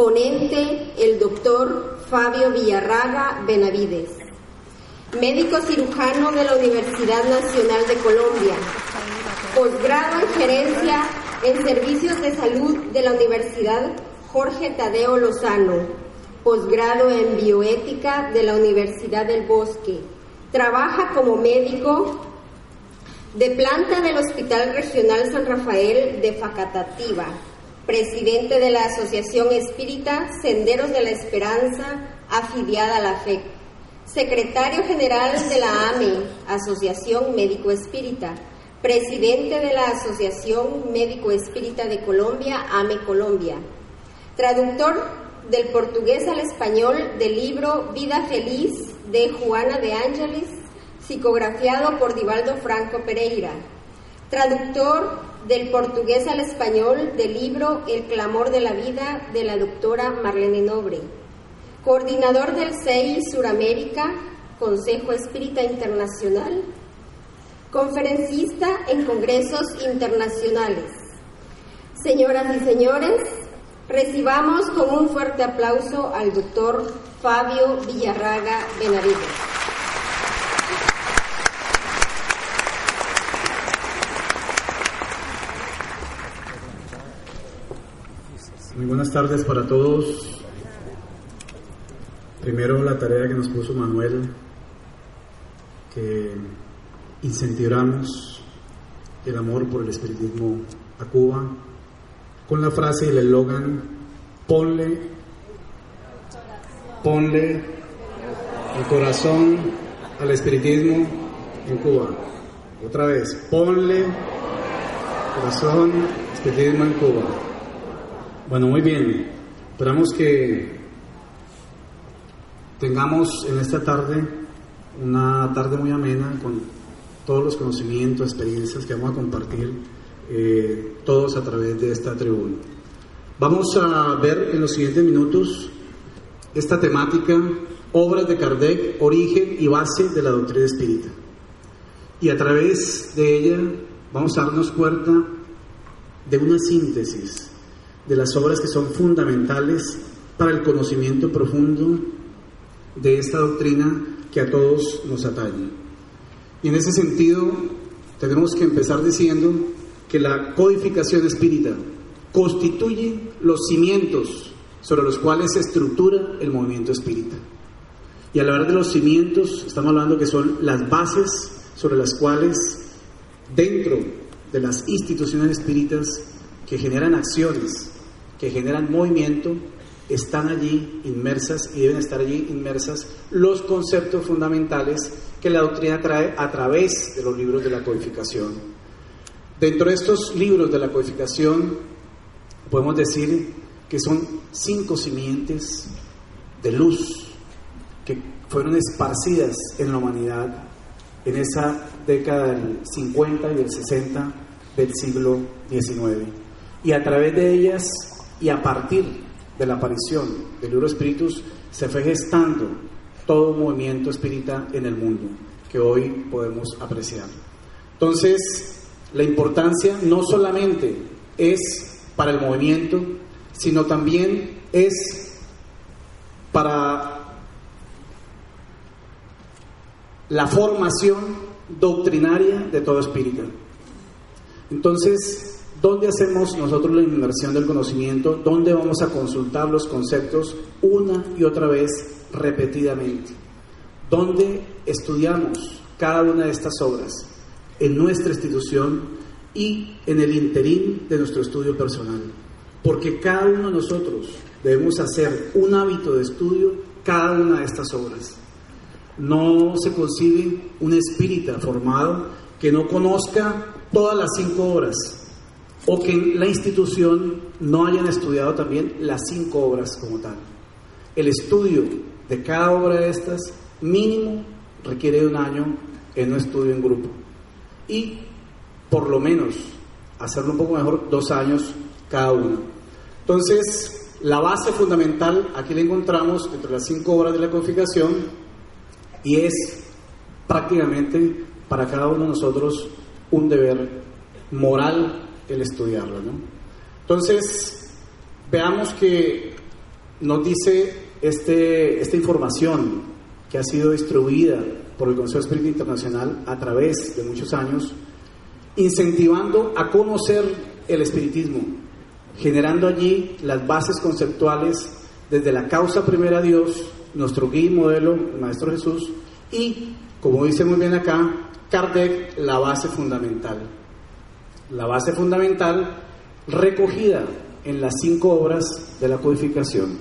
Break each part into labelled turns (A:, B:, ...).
A: Ponente, el doctor Fabio Villarraga Benavides. Médico cirujano de la Universidad Nacional de Colombia. Posgrado en gerencia en servicios de salud de la Universidad Jorge Tadeo Lozano. Posgrado en bioética de la Universidad del Bosque. Trabaja como médico de planta del Hospital Regional San Rafael de Facatativa, presidente de la Asociación Espírita Senderos de la Esperanza, afiliada a la FEC, secretario general de la AME, Asociación Médico Espírita, presidente de la Asociación Médico Espírita de Colombia, AME Colombia, traductor del portugués al español del libro Vida Feliz de Juana de Ángeles psicografiado por Divaldo Franco Pereira, traductor del portugués al español del libro El clamor de la vida de la doctora Marlene Nobre, coordinador del CEI Suramérica, Consejo Espírita Internacional, conferencista en congresos internacionales. Señoras y señores, recibamos con un fuerte aplauso al doctor Fabio Villarraga Benavides.
B: Muy buenas tardes para todos. Primero la tarea que nos puso Manuel, que incentivamos el amor por el espiritismo a Cuba, con la frase y el eslogan, ponle, ponle el corazón al espiritismo en Cuba. Otra vez, ponle corazón espiritismo en Cuba. Bueno, muy bien. Esperamos que tengamos en esta tarde una tarde muy amena con todos los conocimientos, experiencias que vamos a compartir eh, todos a través de esta tribuna. Vamos a ver en los siguientes minutos esta temática, obras de Kardec, origen y base de la doctrina espírita. Y a través de ella vamos a darnos cuenta de una síntesis de las obras que son fundamentales para el conocimiento profundo de esta doctrina que a todos nos atañe. Y en ese sentido, tenemos que empezar diciendo que la codificación espírita constituye los cimientos sobre los cuales se estructura el movimiento espírita. Y al hablar de los cimientos, estamos hablando que son las bases sobre las cuales, dentro de las instituciones espíritas que generan acciones, que generan movimiento, están allí inmersas y deben estar allí inmersas los conceptos fundamentales que la doctrina trae a través de los libros de la codificación. Dentro de estos libros de la codificación podemos decir que son cinco simientes de luz que fueron esparcidas en la humanidad en esa década del 50 y del 60 del siglo XIX. Y a través de ellas y a partir de la aparición del libro Espíritus se fue gestando todo movimiento espírita en el mundo que hoy podemos apreciar. Entonces, la importancia no solamente es para el movimiento, sino también es para la formación doctrinaria de todo espíritu. Entonces, ¿Dónde hacemos nosotros la inmersión del conocimiento? ¿Dónde vamos a consultar los conceptos una y otra vez repetidamente? ¿Dónde estudiamos cada una de estas obras? En nuestra institución y en el interín de nuestro estudio personal. Porque cada uno de nosotros debemos hacer un hábito de estudio cada una de estas obras. No se concibe un espírita formado que no conozca todas las cinco obras o que en la institución no hayan estudiado también las cinco obras como tal. El estudio de cada obra de estas mínimo requiere de un año en un estudio en grupo y por lo menos hacerlo un poco mejor dos años cada uno. Entonces, la base fundamental aquí la encontramos entre las cinco obras de la codificación y es prácticamente para cada uno de nosotros un deber moral el estudiarlo. Entonces, veamos que nos dice este, esta información que ha sido distribuida por el Consejo Espíritu Internacional a través de muchos años, incentivando a conocer el espiritismo, generando allí las bases conceptuales desde la causa primera Dios, nuestro guía y modelo, el Maestro Jesús, y, como dice muy bien acá, Kardec, la base fundamental. La base fundamental recogida en las cinco obras de la codificación.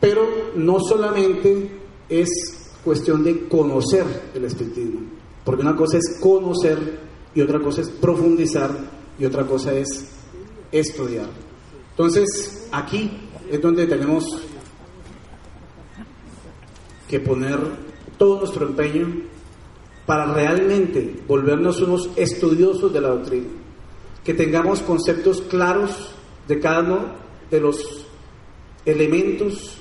B: Pero no solamente es cuestión de conocer el espiritismo, porque una cosa es conocer y otra cosa es profundizar y otra cosa es estudiar. Entonces, aquí es donde tenemos que poner todo nuestro empeño para realmente volvernos unos estudiosos de la doctrina, que tengamos conceptos claros de cada uno de los elementos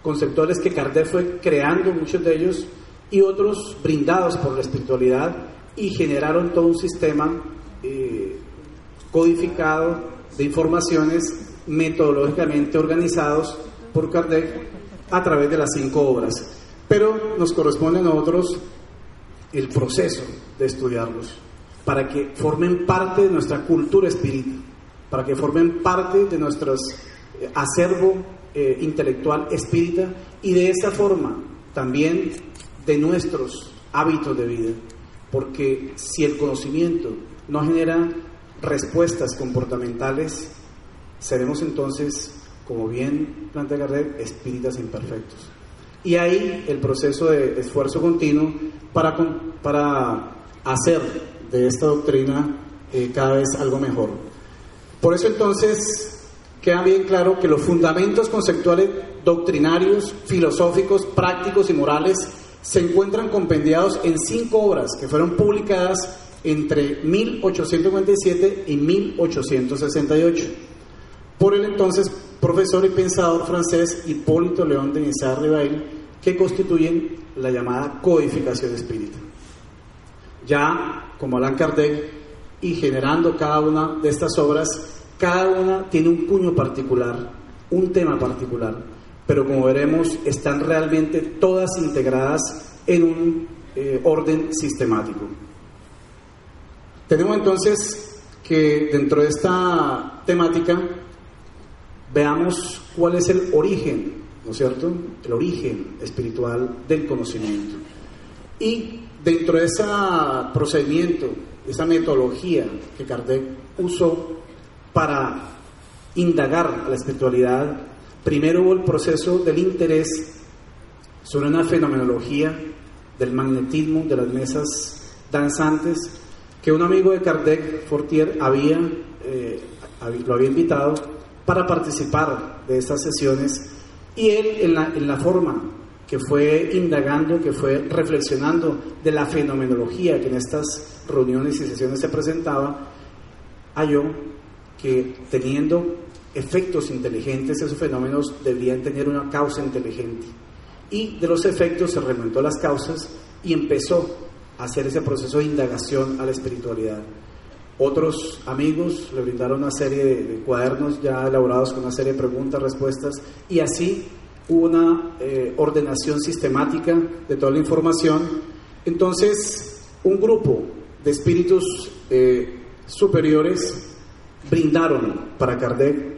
B: conceptuales que Kardec fue creando, muchos de ellos, y otros brindados por la espiritualidad y generaron todo un sistema eh, codificado de informaciones metodológicamente organizados por Kardec a través de las cinco obras. Pero nos corresponde a nosotros el proceso de estudiarlos para que formen parte de nuestra cultura espírita, para que formen parte de nuestro eh, acervo eh, intelectual espírita y de esa forma también de nuestros hábitos de vida. Porque si el conocimiento no genera respuestas comportamentales, seremos entonces, como bien plantea Gardner, espíritas imperfectos. Y ahí el proceso de esfuerzo continuo para, para hacer de esta doctrina eh, cada vez algo mejor. Por eso entonces queda bien claro que los fundamentos conceptuales doctrinarios, filosóficos, prácticos y morales se encuentran compendiados en cinco obras que fueron publicadas entre 1857 y 1868 por el entonces profesor y pensador francés Hipólito León de Nizar Rivail, que constituyen la llamada codificación espírita. Ya, como Allan Kardec, y generando cada una de estas obras, cada una tiene un puño particular, un tema particular, pero como veremos, están realmente todas integradas en un eh, orden sistemático. Tenemos entonces que dentro de esta temática veamos cuál es el origen, ¿no es cierto? El origen espiritual del conocimiento. Y dentro de ese procedimiento, esa metodología que Kardec usó para indagar la espiritualidad, primero hubo el proceso del interés sobre una fenomenología del magnetismo de las mesas danzantes que un amigo de Kardec, Fortier, había, eh, lo había invitado para participar de estas sesiones y él en la, forma que fue indagando, que fue reflexionando de la fenomenología que en estas reuniones y sesiones se presentaba, halló que teniendo efectos inteligentes, esos fenómenos deberían tener una causa inteligente. Y de los efectos se remontó las causas y empezó a hacer ese proceso de indagación a la espiritualidad. Otros amigos le brindaron una serie de, cuadernos ya elaborados con una serie de preguntas, respuestas, y así hubo una eh, ordenación sistemática de toda la información. Entonces, un grupo de espíritus eh, superiores brindaron para Kardec,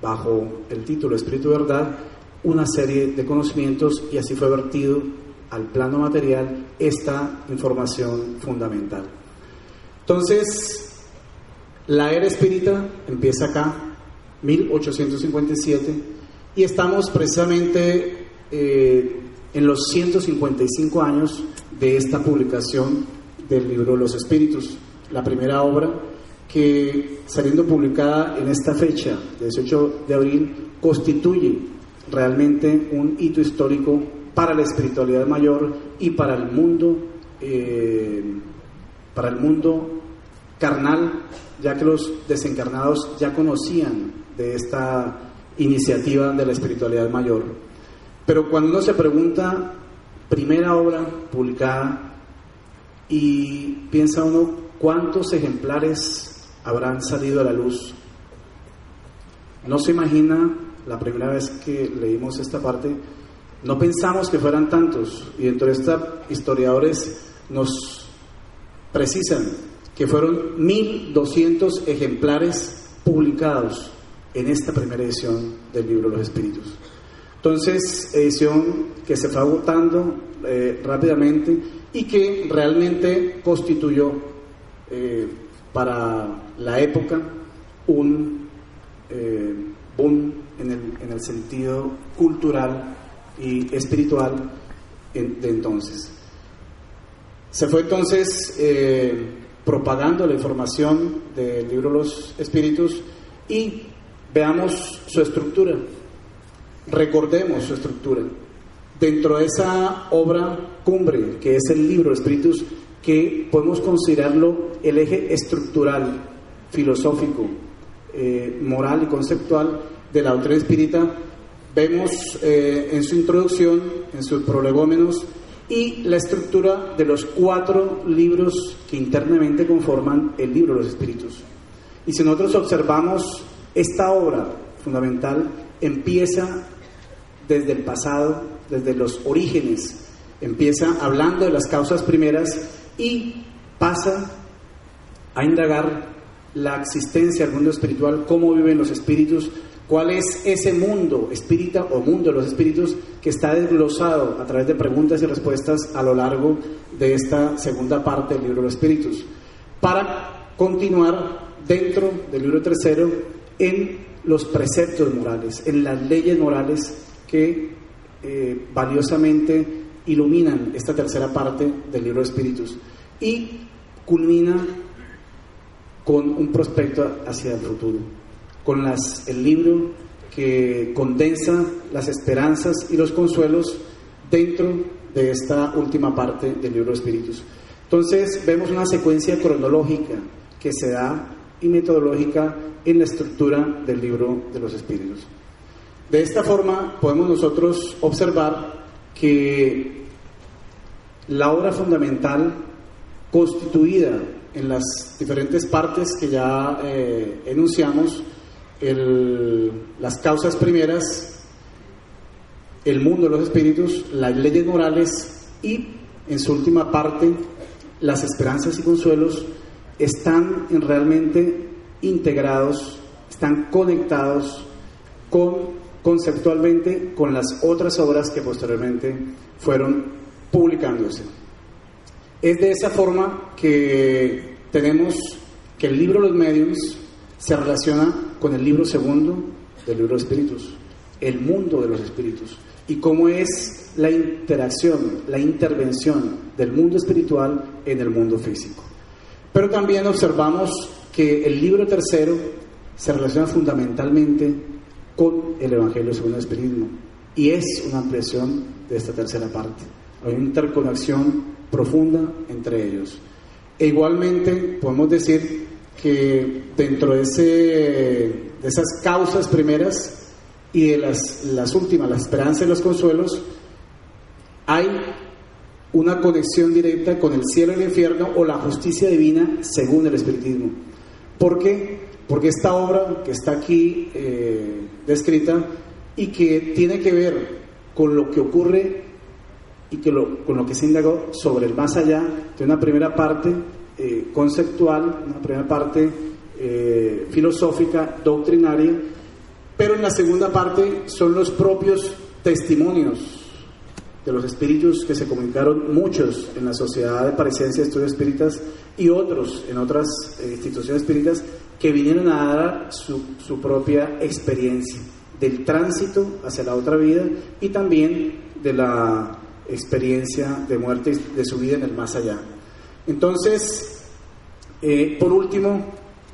B: bajo el título Espíritu Verdad, una serie de conocimientos y así fue vertido al plano material esta información fundamental. Entonces, la era espírita empieza acá, 1857, y estamos precisamente eh, en los 155 años de esta publicación del libro Los Espíritus, la primera obra que saliendo publicada en esta fecha, 18 de abril, constituye realmente un hito histórico para la espiritualidad mayor y para el mundo, eh, para el mundo carnal, ya que los desencarnados ya conocían de esta iniciativa de la espiritualidad mayor. Pero cuando uno se pregunta, primera obra publicada, y piensa uno cuántos ejemplares habrán salido a la luz, no se imagina la primera vez que leímos esta parte, no pensamos que fueran tantos, y dentro de esta historiadores nos precisan que fueron 1.200 ejemplares publicados en esta primera edición del libro los Espíritus. Entonces, edición que se fue agotando eh, rápidamente y que realmente constituyó eh, para la época un eh, boom en el, sentido cultural y espiritual de entonces. Se fue entonces propagando la información del libro los espíritus y veamos su estructura, recordemos su estructura. Dentro de esa obra cumbre, que es el libro espíritus, que podemos considerarlo el eje estructural, filosófico, eh, moral y conceptual de la doctrina espírita, vemos eh, en su introducción, en sus prolegómenos, y la estructura de los cuatro libros que internamente conforman el libro de los espíritus. Y si nosotros observamos esta obra fundamental, empieza desde el pasado, desde los orígenes, empieza hablando de las causas primeras y pasa a indagar la existencia del mundo espiritual, cómo viven los espíritus, cuál es ese mundo espírita o mundo de los espíritus que está desglosado a través de preguntas y respuestas a lo largo de esta segunda parte del libro de espíritus, para continuar dentro del libro tercero en los preceptos morales, en las leyes morales que eh, valiosamente iluminan esta tercera parte del libro de espíritus. Y culmina con un prospecto hacia el futuro con las, el libro que condensa las esperanzas y los consuelos dentro de esta última parte del libro de Espíritus. Entonces vemos una secuencia cronológica que se da y metodológica en la estructura del libro de los Espíritus. De esta forma podemos nosotros observar que la obra fundamental constituida en las diferentes partes que ya eh, enunciamos las causas primeras, el mundo de los espíritus, las leyes morales y, en su última parte, las esperanzas y consuelos están realmente integrados, están conectados con conceptualmente con las otras obras que posteriormente fueron publicándose. Es de esa forma que tenemos que el libro los medios se relaciona con el libro segundo del libro de espíritus, el mundo de los espíritus, y cómo es la interacción, la intervención del mundo espiritual en el mundo físico. Pero también observamos que el libro tercero se relaciona fundamentalmente con el Evangelio según el Espiritismo y es una ampliación de esta tercera parte. Hay una interconexión profunda entre ellos. E igualmente podemos decir que dentro de, ese, de esas causas primeras y de las, las últimas, la esperanza y los consuelos, hay una conexión directa con el cielo y el infierno o la justicia divina según el espiritismo. ¿Por qué? Porque esta obra que está aquí eh, descrita y que tiene que ver con lo que ocurre y que con lo que se indagó sobre el más allá, de una primera parte eh, conceptual, una primera parte eh, filosófica, doctrinaria, pero en la segunda parte son los propios testimonios de los espíritus que se comunicaron muchos en la Sociedad de Parecencia de Estudios Espíritas y otros en otras eh, instituciones espíritas que vinieron a dar su, su, propia experiencia del tránsito hacia la otra vida y también de la experiencia de muerte de su vida en el más allá. Entonces, eh, por último,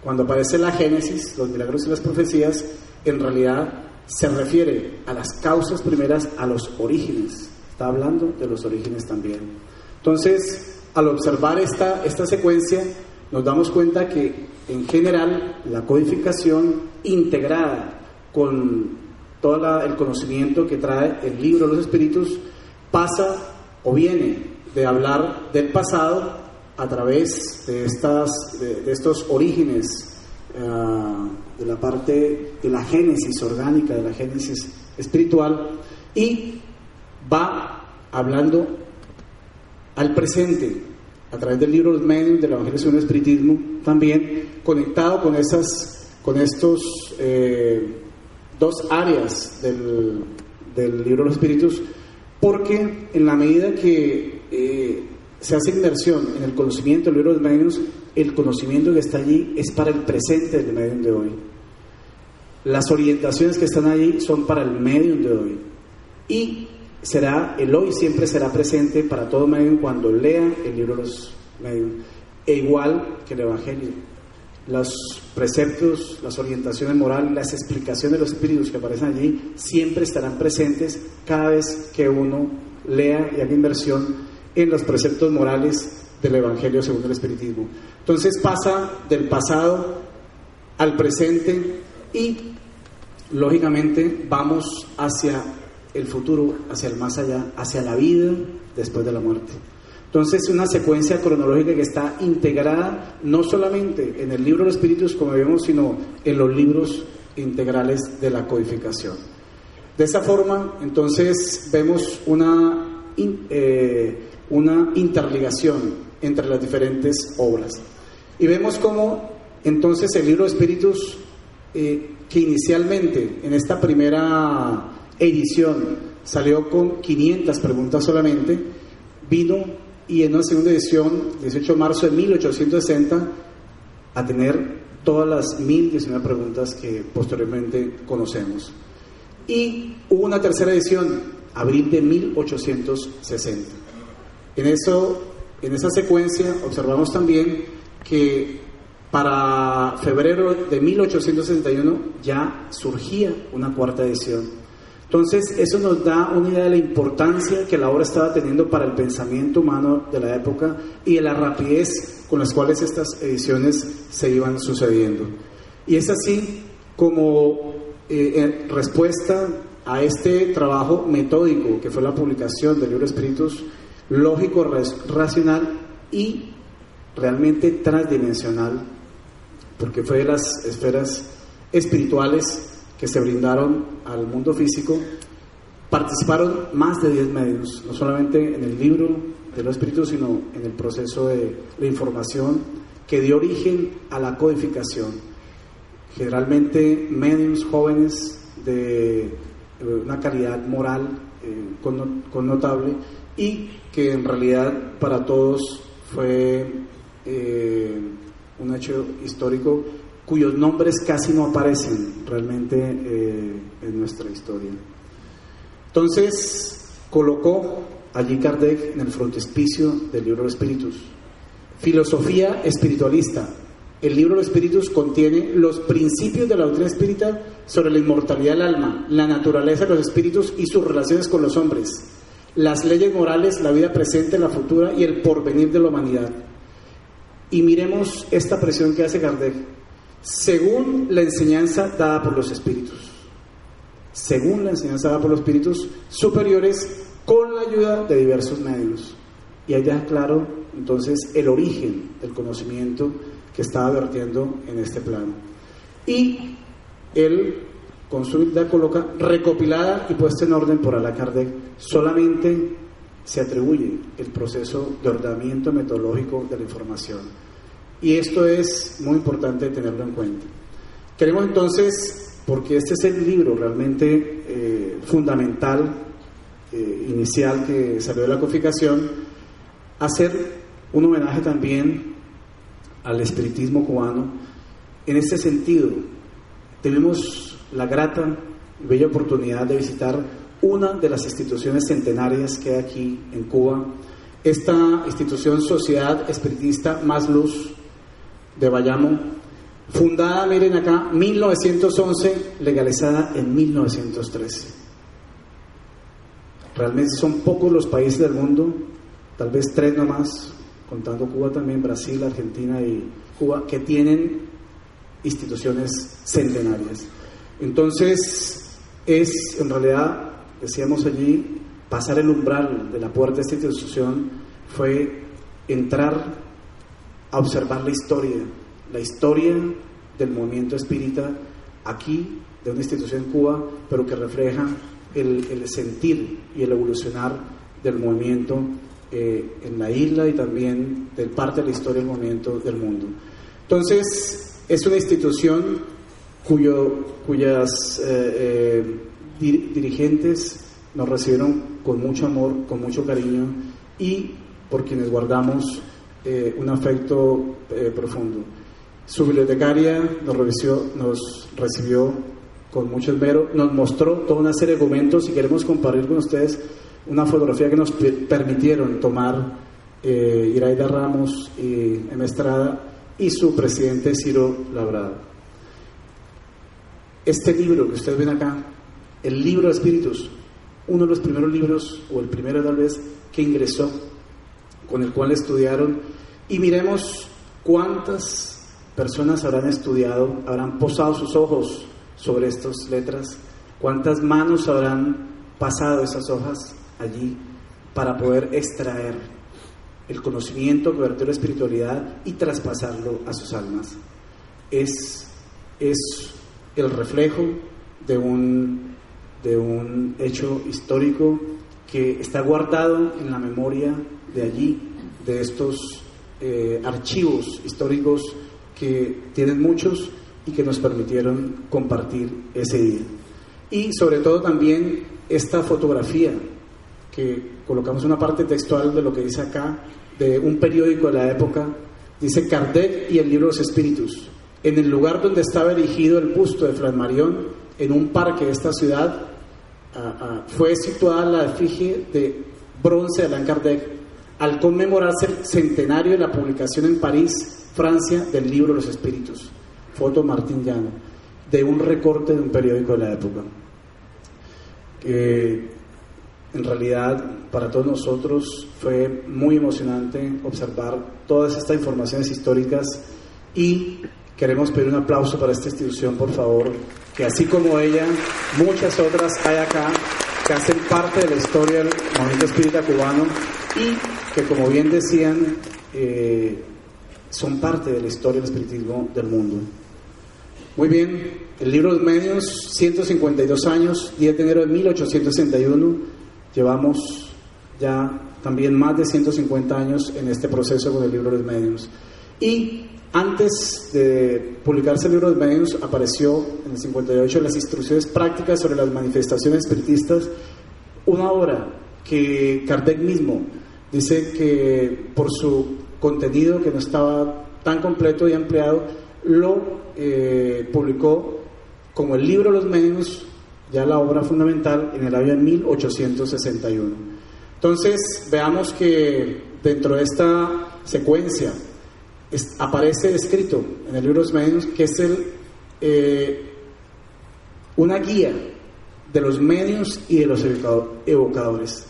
B: cuando aparece la Génesis, los milagros y las profecías, en realidad se refiere a las causas primeras, a los orígenes. Está hablando de los orígenes también. Entonces, al observar esta, esta secuencia, nos damos cuenta que en general la codificación integrada con todo el conocimiento que trae el libro de los espíritus pasa o viene de hablar del pasado a través de, estas, de, estos orígenes, ah, de la parte de la génesis orgánica, de la génesis espiritual, y va hablando al presente, a través del libro Los Medios, del Evangelio según el Espiritismo, también conectado con, esas, con estos eh, dos áreas del, del libro de los Espíritus, porque en la medida que eh, se hace inversión en el conocimiento del libro de medios, el conocimiento que está allí es para el presente del medium de hoy. Las orientaciones que están allí son para el medium de hoy. Y será, el hoy siempre será presente para todo medium cuando lea el libro de los medios. E igual que el Evangelio. Los preceptos, las orientaciones morales, las explicaciones de los espíritus que aparecen allí siempre estarán presentes cada vez que uno lea y haga inversión en los preceptos morales del Evangelio según el Espiritismo. Entonces pasa del pasado al presente y lógicamente vamos hacia el futuro, hacia el más allá, hacia la vida después de la muerte. Entonces, una secuencia cronológica que está integrada no solamente en el libro de los espíritus, como vemos, sino en los libros integrales de la codificación. De esa forma, entonces, vemos una eh, una interligación entre las diferentes obras. Y vemos cómo entonces el libro de Espíritus, eh, que inicialmente en esta primera edición salió con 500 preguntas solamente, vino y en una segunda edición, 18 de marzo de 1860, a tener todas las 1019 preguntas que posteriormente conocemos. Y hubo una tercera edición, abril de 1860. En, eso, en esa secuencia observamos también que para febrero de 1861 ya surgía una cuarta edición. Entonces, eso nos da una idea de la importancia que la obra estaba teniendo para el pensamiento humano de la época y de la rapidez con las cuales estas ediciones se iban sucediendo. Y es así como eh, en respuesta a este trabajo metódico que fue la publicación del libro Espíritus, lógico, racional y realmente transdimensional, porque fue de las esferas espirituales que se brindaron al mundo físico, participaron más de 10 medios, no solamente en el libro de los espíritus, sino en el proceso de la información que dio origen a la codificación. Generalmente medios jóvenes de una calidad moral eh, connotable y que en realidad para todos fue eh, un hecho histórico cuyos nombres casi no aparecen realmente eh, en nuestra historia. Entonces colocó allí Kardec en el frontispicio del libro de espíritus. Filosofía espiritualista. El libro de espíritus contiene los principios de la doctrina espírita sobre la inmortalidad del alma, la naturaleza de los espíritus y sus relaciones con los hombres las leyes morales, la vida presente, la futura y el porvenir de la humanidad. Y miremos esta presión que hace Kardec, según la enseñanza dada por los espíritus, según la enseñanza dada por los espíritus superiores, con la ayuda de diversos medios. Y deja claro entonces el origen del conocimiento que estaba vertiendo en este plano. Y él con su vida coloca recopilada y puesta en orden por Alá Kardec, solamente se atribuye el proceso de ordenamiento metodológico de la información. Y esto es muy importante tenerlo en cuenta. Queremos entonces, porque este es el libro realmente eh, fundamental, eh, inicial que salió de la codificación, hacer un homenaje también al espiritismo cubano. En este sentido, tenemos la grata y bella oportunidad de visitar una de las instituciones centenarias que hay aquí en Cuba, esta institución Sociedad Espiritista Más Luz de Bayamo, Fundada, miren acá, 1911, legalizada en 1913. Realmente son pocos los países del mundo, tal vez tres nomás, contando Cuba también, Brasil, Argentina y Cuba, que tienen instituciones centenarias. Entonces, es en realidad, decíamos allí, pasar el umbral de la puerta de esta institución fue entrar a observar la historia, la historia del movimiento espírita aquí, de una institución en Cuba, pero que refleja el, sentir y el evolucionar del movimiento eh, en la isla y también de parte de la historia del movimiento del mundo. Entonces, es una institución cuyo, cuyas eh, eh, dirigentes nos recibieron con mucho amor, con mucho cariño y por quienes guardamos un afecto profundo. Su bibliotecaria nos, nos recibió con mucho esmero, nos mostró toda una serie de documentos y queremos compartir con ustedes una fotografía que nos permitieron tomar eh, Iraida Ramos y M. Estrada y su presidente Ciro Labrada. Este libro que ustedes ven acá, el libro de espíritus, uno de los primeros libros, o el primero tal vez, que ingresó, con el cual estudiaron, y miremos cuántas personas habrán estudiado, habrán posado sus ojos sobre estas letras, cuántas manos habrán pasado esas hojas allí para poder extraer el conocimiento que de la espiritualidad y traspasarlo a sus almas. Es, es el reflejo de un, de un hecho histórico que está guardado en la memoria de allí, de estos eh, archivos históricos que tienen muchos y que nos permitieron compartir ese día. Y sobre todo también esta fotografía, que colocamos una parte textual de lo que dice acá, de un periódico de la época, dice Kardec y el libro de los espíritus. En el lugar donde estaba erigido el busto de Fray Marión, en un parque de esta ciudad, fue situada la efigie de bronce de Allan Kardec al conmemorarse el centenario de la publicación en París, Francia, del libro los espíritus foto Martín Llano, de un recorte de un periódico de la época. en realidad para todos nosotros fue muy emocionante observar todas estas informaciones históricas y queremos pedir un aplauso para esta institución, por favor, que así como ella, muchas otras hay acá que hacen parte de la historia del movimiento espírita cubano y que, como bien decían, eh, son parte de la historia del espiritismo del mundo. Muy bien, el libro de medios, 152 años, 10 de enero de 1861, llevamos ya también más de 150 años en este proceso con el libro de medios. Y antes de publicarse el libro de medios, apareció en el 58 las instrucciones prácticas sobre las manifestaciones espiritistas, una obra que Kardec mismo dice que por su contenido que no estaba tan completo y ampliado, lo eh, publicó como el libro los medios, ya la obra fundamental, en el año 1861. Entonces, veamos que dentro de esta secuencia aparece escrito en el libro de medios que es el, eh, una guía de los medios y de los evocadores.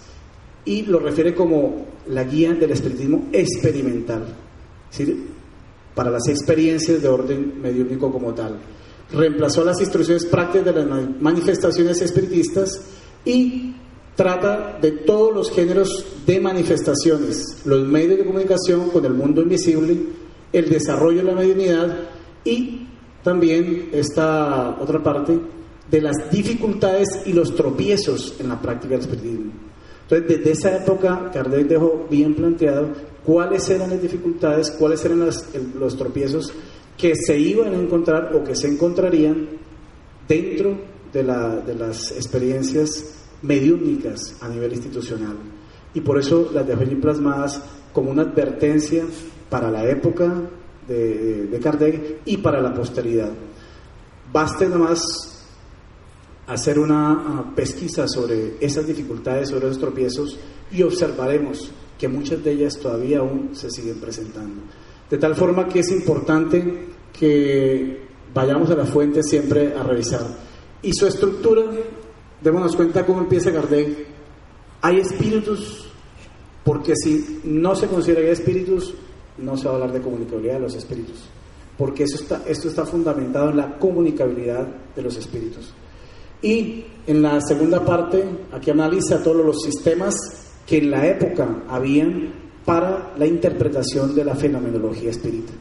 B: Y lo refiere como la guía del espiritismo experimental. ¿sí? para las experiencias de orden mediúnico como tal. Reemplazó las instrucciones prácticas de las manifestaciones espiritistas y trata de todos los géneros de manifestaciones, los medios de comunicación con el mundo invisible, el desarrollo de la mediunidad y también esta otra parte de las dificultades y los tropiezos en la práctica del espiritismo. Entonces, desde esa época, Kardec dejó bien planteado cuáles eran las dificultades, cuáles eran los tropiezos que se iban a encontrar o que se encontrarían dentro de, las experiencias mediúnicas a nivel institucional. Y por eso las dejó plasmadas como una advertencia para la época de, de Kardec y para la posteridad. Baste nada más hacer una ah, pesquisa sobre esas dificultades, sobre esos tropiezos y observaremos que muchas de ellas todavía aún se siguen presentando. De tal forma que es importante que vayamos a la fuente siempre a revisar. Y su estructura, démonos cuenta cómo empieza Kardec. Hay espíritus, porque si no se considera que hay espíritus, no se va a hablar de comunicabilidad de los espíritus, porque eso está, esto está fundamentado en la comunicabilidad de los espíritus. Y en la segunda parte, aquí analiza todos los sistemas que en la época habían para la interpretación de la fenomenología espírita.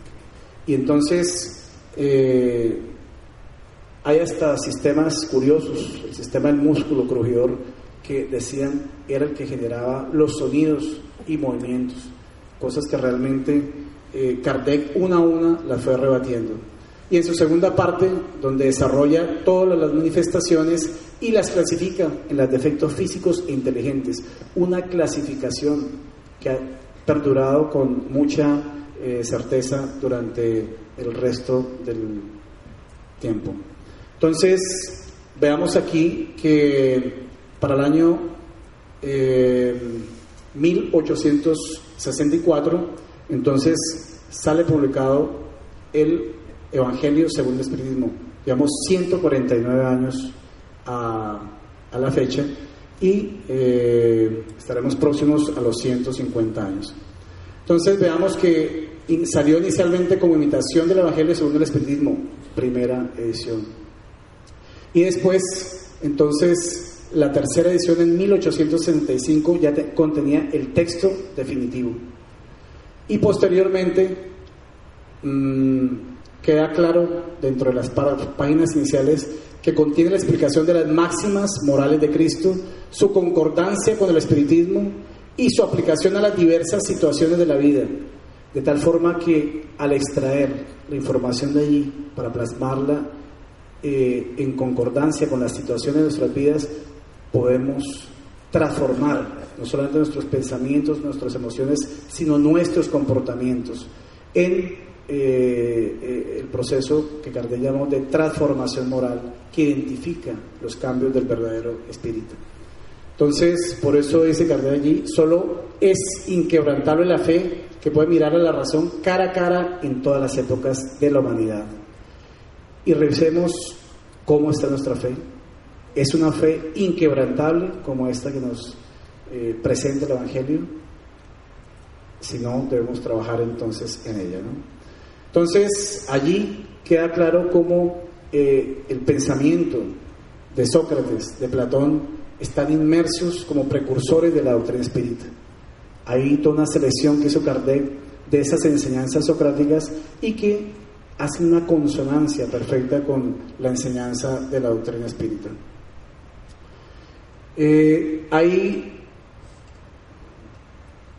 B: Y entonces eh, hay hasta sistemas curiosos, el sistema del músculo crujidor, que decían era el que generaba los sonidos y movimientos, cosas que realmente eh, Kardec una a una las fue rebatiendo. Y en su segunda parte, donde desarrolla todas las manifestaciones y las clasifica en los defectos físicos e inteligentes, una clasificación que ha perdurado con mucha eh, certeza durante el resto del tiempo. Entonces, veamos aquí que para el año eh, 1800 64, entonces sale publicado el Evangelio según el Espiritismo. Llevamos 149 años a, a la fecha y eh, estaremos próximos a los 150 años. Entonces veamos que salió inicialmente como imitación del Evangelio según el Espiritismo, primera edición. Y después, entonces, la tercera edición en 1865 ya contenía el texto definitivo. Y posteriormente mmm, queda claro dentro de las páginas iniciales que contiene la explicación de las máximas morales de Cristo, su concordancia con el espiritismo y su aplicación a las diversas situaciones de la vida, de tal forma que al extraer la información de allí para plasmarla eh, en concordancia con las situaciones de nuestras vidas, podemos transformar no solamente nuestros pensamientos, nuestras emociones, sino nuestros comportamientos en eh, eh, el proceso que Kardec llamó de transformación moral que identifica los cambios del verdadero espíritu. Entonces, por eso dice Kardec allí, solo es inquebrantable la fe que puede mirar a la razón cara a cara en todas las épocas de la humanidad. Y revisemos cómo está nuestra fe, es una fe inquebrantable como esta que nos eh, presenta el Evangelio. Si no, debemos trabajar entonces en ella. Entonces, allí queda claro cómo eh, el pensamiento de Sócrates, de Platón, están inmersos como precursores de la doctrina espírita. Hay toda una selección que hizo Kardec de esas enseñanzas socráticas y que hace una consonancia perfecta con la enseñanza de la doctrina espírita. Eh, hay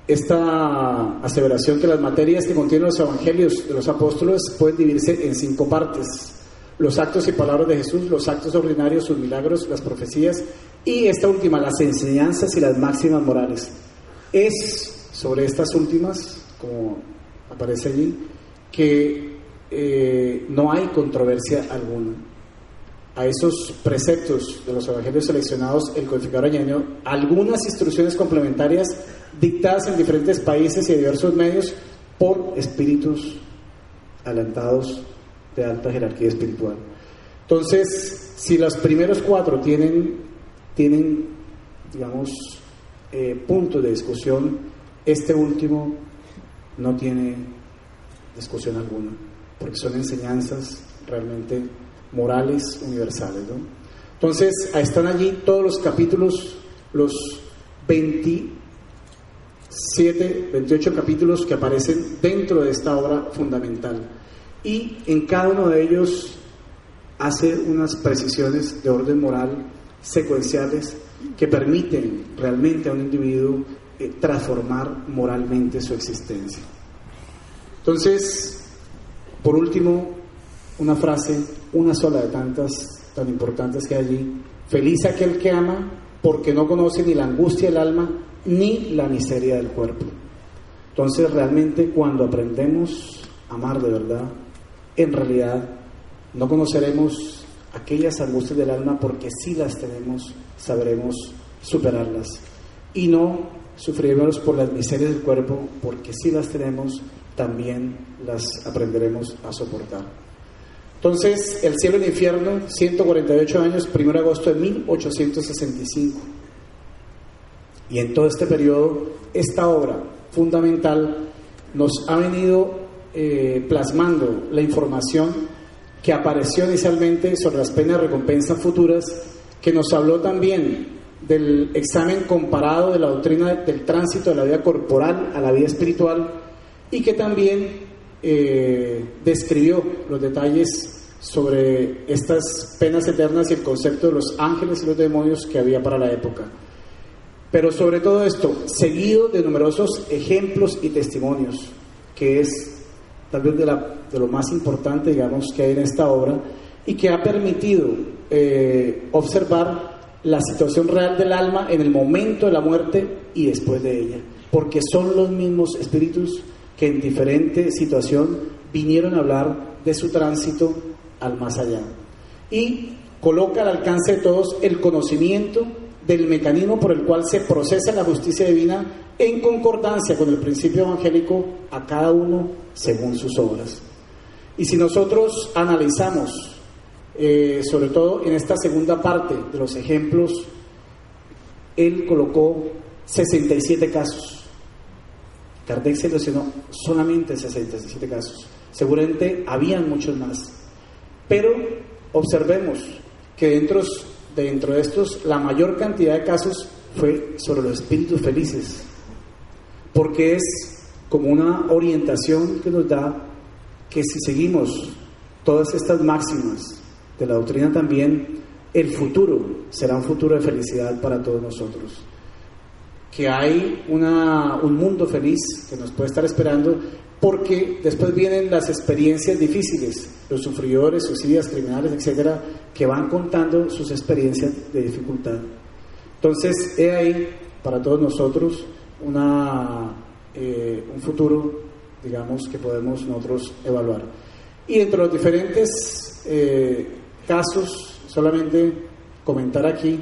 B: esta aseveración que las materias que contienen los evangelios de los apóstoles pueden dividirse en cinco partes. Los actos y palabras de Jesús, los actos ordinarios, sus milagros, las profecías y esta última, las enseñanzas y las máximas morales. Es sobre estas últimas, como aparece allí, que eh, no hay controversia alguna a esos preceptos de los evangelios seleccionados, el codificador añadió algunas instrucciones complementarias dictadas en diferentes países y diversos medios por espíritus alentados de alta jerarquía espiritual. Entonces, si los primeros cuatro tienen, tienen digamos, eh, puntos de discusión, este último no tiene discusión alguna, porque son enseñanzas realmente morales universales. Entonces, están allí todos los capítulos, los 27, 28 capítulos que aparecen dentro de esta obra fundamental. Y en cada uno de ellos hace unas precisiones de orden moral secuenciales que permiten realmente a un individuo eh, transformar moralmente su existencia. Entonces, por último, una frase, una sola de tantas tan importantes que hay allí. Feliz aquel que ama porque no conoce ni la angustia del alma ni la miseria del cuerpo. Entonces realmente cuando aprendemos a amar de verdad, en realidad no conoceremos aquellas angustias del alma porque si las tenemos, sabremos superarlas. Y no sufriremos por las miserias del cuerpo porque si las tenemos, también las aprenderemos a soportar. Entonces, El cielo y el infierno, 148 años, 1 de agosto de 1865. Y en todo este periodo, esta obra fundamental nos ha venido eh, plasmando la información que apareció inicialmente sobre las penas de recompensa futuras, que nos habló también del examen comparado de la doctrina del tránsito de la vida corporal a la vida espiritual y que también eh, describió los detalles sobre estas penas eternas y el concepto de los ángeles y los demonios que había para la época. Pero sobre todo esto, seguido de numerosos ejemplos y testimonios, que es tal vez de, lo más importante, digamos, que hay en esta obra, y que ha permitido eh, observar la situación real del alma en el momento de la muerte y después de ella, porque son los mismos espíritus que en diferente situación vinieron a hablar de su tránsito al más allá. Y coloca al alcance de todos el conocimiento del mecanismo por el cual se procesa la justicia divina en concordancia con el principio evangélico a cada uno según sus obras. Y si nosotros analizamos, eh, sobre todo en esta segunda parte de los ejemplos, él colocó 67 casos. Kardec seleccionó solamente 67 casos. Seguramente habían muchos más. Pero observemos que dentro de estos la mayor cantidad de casos fue sobre los espíritus felices, porque es como una orientación que nos da que si seguimos todas estas máximas de la doctrina también, el futuro será un futuro de felicidad para todos nosotros. Que hay una, un mundo feliz que nos puede estar esperando porque después vienen las experiencias difíciles, los sufridores, suicidas, criminales, etcétera, que van contando sus experiencias de dificultad. Entonces, he ahí para todos nosotros una, eh, un futuro, digamos, que podemos nosotros evaluar. Y entre los diferentes eh, casos, solamente comentar aquí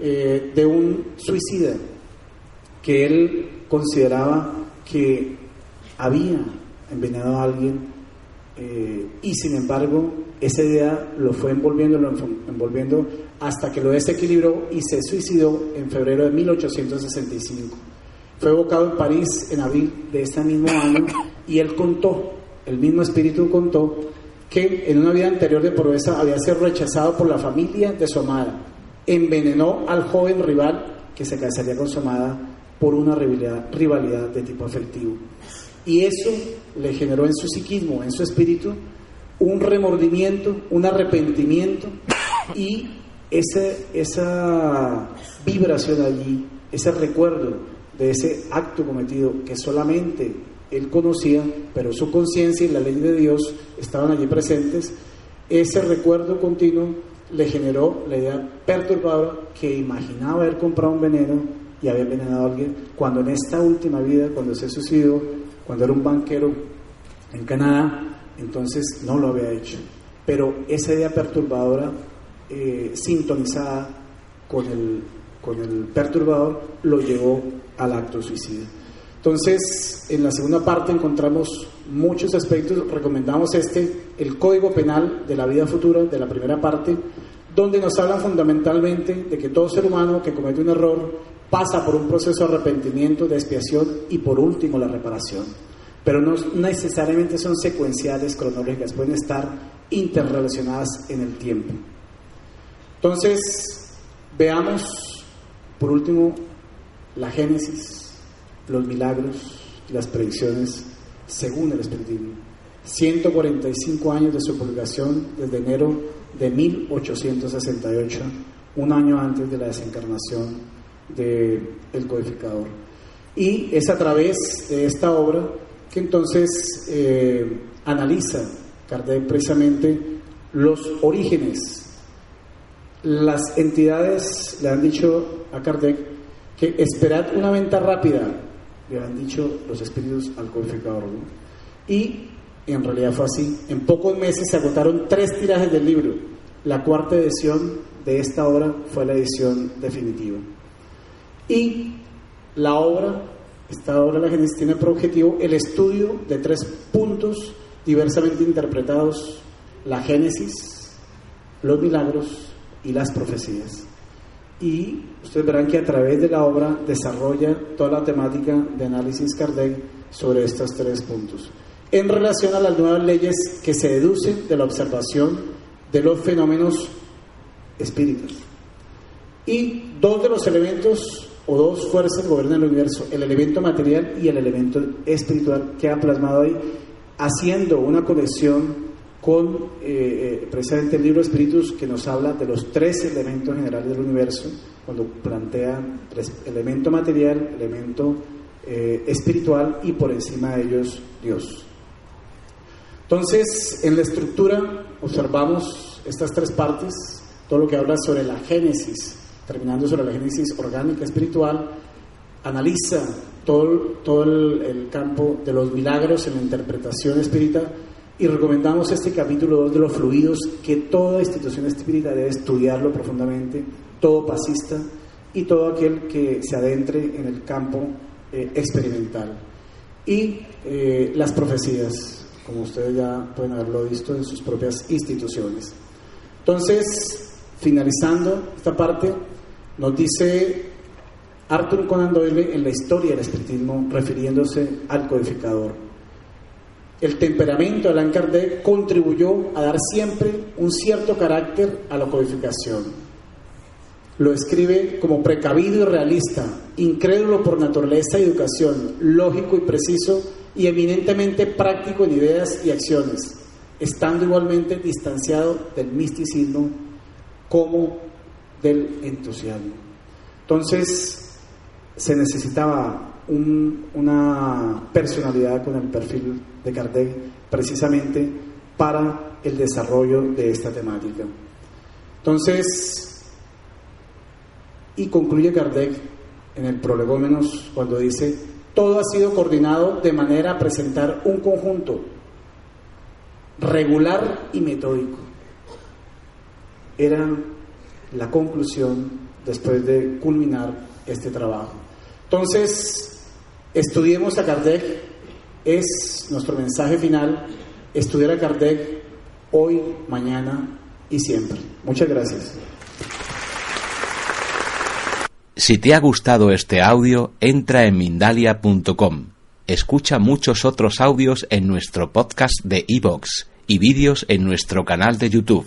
B: eh, de un suicida que él consideraba que había envenenado a alguien eh, y sin embargo esa idea lo fue envolviendo, lo envolviendo hasta que lo desequilibró y se suicidó en febrero de 1865. Fue evocado en París en abril de este mismo año y él contó, el mismo espíritu contó, que en una vida anterior de pobreza había sido rechazado por la familia de su amada. Envenenó al joven rival que se casaría con su amada por una rivalidad, de tipo afectivo. Y eso le generó en su psiquismo, en su espíritu, un remordimiento, un arrepentimiento y ese, esa vibración allí, ese recuerdo de ese acto cometido que solamente él conocía, pero su conciencia y la ley de Dios estaban allí presentes, ese recuerdo continuo le generó la idea perturbadora que imaginaba haber comprado un veneno y había envenenado a alguien, cuando en esta última vida, cuando se suicidó, cuando era un banquero en Canadá, entonces no lo había hecho. Pero esa idea perturbadora, eh, sintonizada con el, con el perturbador, lo llevó al acto suicida. Entonces, en la segunda parte encontramos muchos aspectos, recomendamos este, el Código Penal de la Vida Futura, de la primera parte, donde nos hablan fundamentalmente de que todo ser humano que comete un error pasa por un proceso de arrepentimiento, de expiación y por último la reparación. Pero no necesariamente son secuenciales, cronológicas, pueden estar interrelacionadas en el tiempo. Entonces, veamos por último la génesis, los milagros, las predicciones según el Espiritismo. 145 años de su publicación desde enero de 1868, un año antes de la desencarnación del el codificador. Y es a través de esta obra que entonces eh, analiza Kardec precisamente los orígenes. Las entidades le han dicho a Kardec que esperad una venta rápida, le han dicho los espíritus al codificador. Y en realidad fue así. En pocos meses se agotaron tres tirajes del libro. La cuarta edición de esta obra fue la edición definitiva. Y la obra Esta obra de la Génesis tiene por objetivo el estudio de tres puntos diversamente interpretados, la Génesis, los milagros y las profecías. Y ustedes verán que a través de la obra desarrolla toda la temática de análisis Kardec sobre estos tres puntos. En relación a las nuevas leyes que se deducen de la observación de los fenómenos espíritus. Y dos de los elementos o dos fuerzas gobiernan el universo, el elemento material y el elemento espiritual que ha plasmado ahí, haciendo una conexión con eh, eh, precisamente el libro Espíritus que nos habla de los tres elementos generales del universo, cuando plantea elemento material, elemento eh, espiritual y por encima de ellos Dios. Entonces, en la estructura observamos estas tres partes, todo lo que habla sobre la génesis, terminando sobre la génesis orgánica espiritual, analiza todo, todo el, campo de los milagros en la interpretación espírita y recomendamos este capítulo 2 de los fluidos que toda institución espírita debe estudiarlo profundamente, todo pasista y todo aquel que se adentre en el campo eh, experimental. Y eh, las profecías, como ustedes ya pueden haberlo visto en sus propias instituciones. Entonces, finalizando esta parte, nos dice Arthur Conan Doyle en la historia del espiritismo, refiriéndose al codificador. El temperamento de Allan Kardec contribuyó a dar siempre un cierto carácter a la codificación. Lo escribe como precavido y realista, incrédulo por naturaleza y educación, lógico y preciso y eminentemente práctico en ideas y acciones, estando igualmente distanciado del misticismo como del entusiasmo. Entonces, se necesitaba una personalidad con el perfil de Kardec precisamente para el desarrollo de esta temática. Entonces, y concluye Kardec en el prolegómenos cuando dice, todo ha sido coordinado de manera a presentar un conjunto regular y metódico. Era la conclusión después de culminar este trabajo. Entonces, estudiemos a Kardec, es nuestro mensaje final, estudiar a Kardec hoy, mañana y siempre. Muchas gracias.
C: Si te ha gustado este audio, entra en Mindalia.com. Escucha muchos otros audios en nuestro podcast de iVoox y vídeos en nuestro canal de YouTube.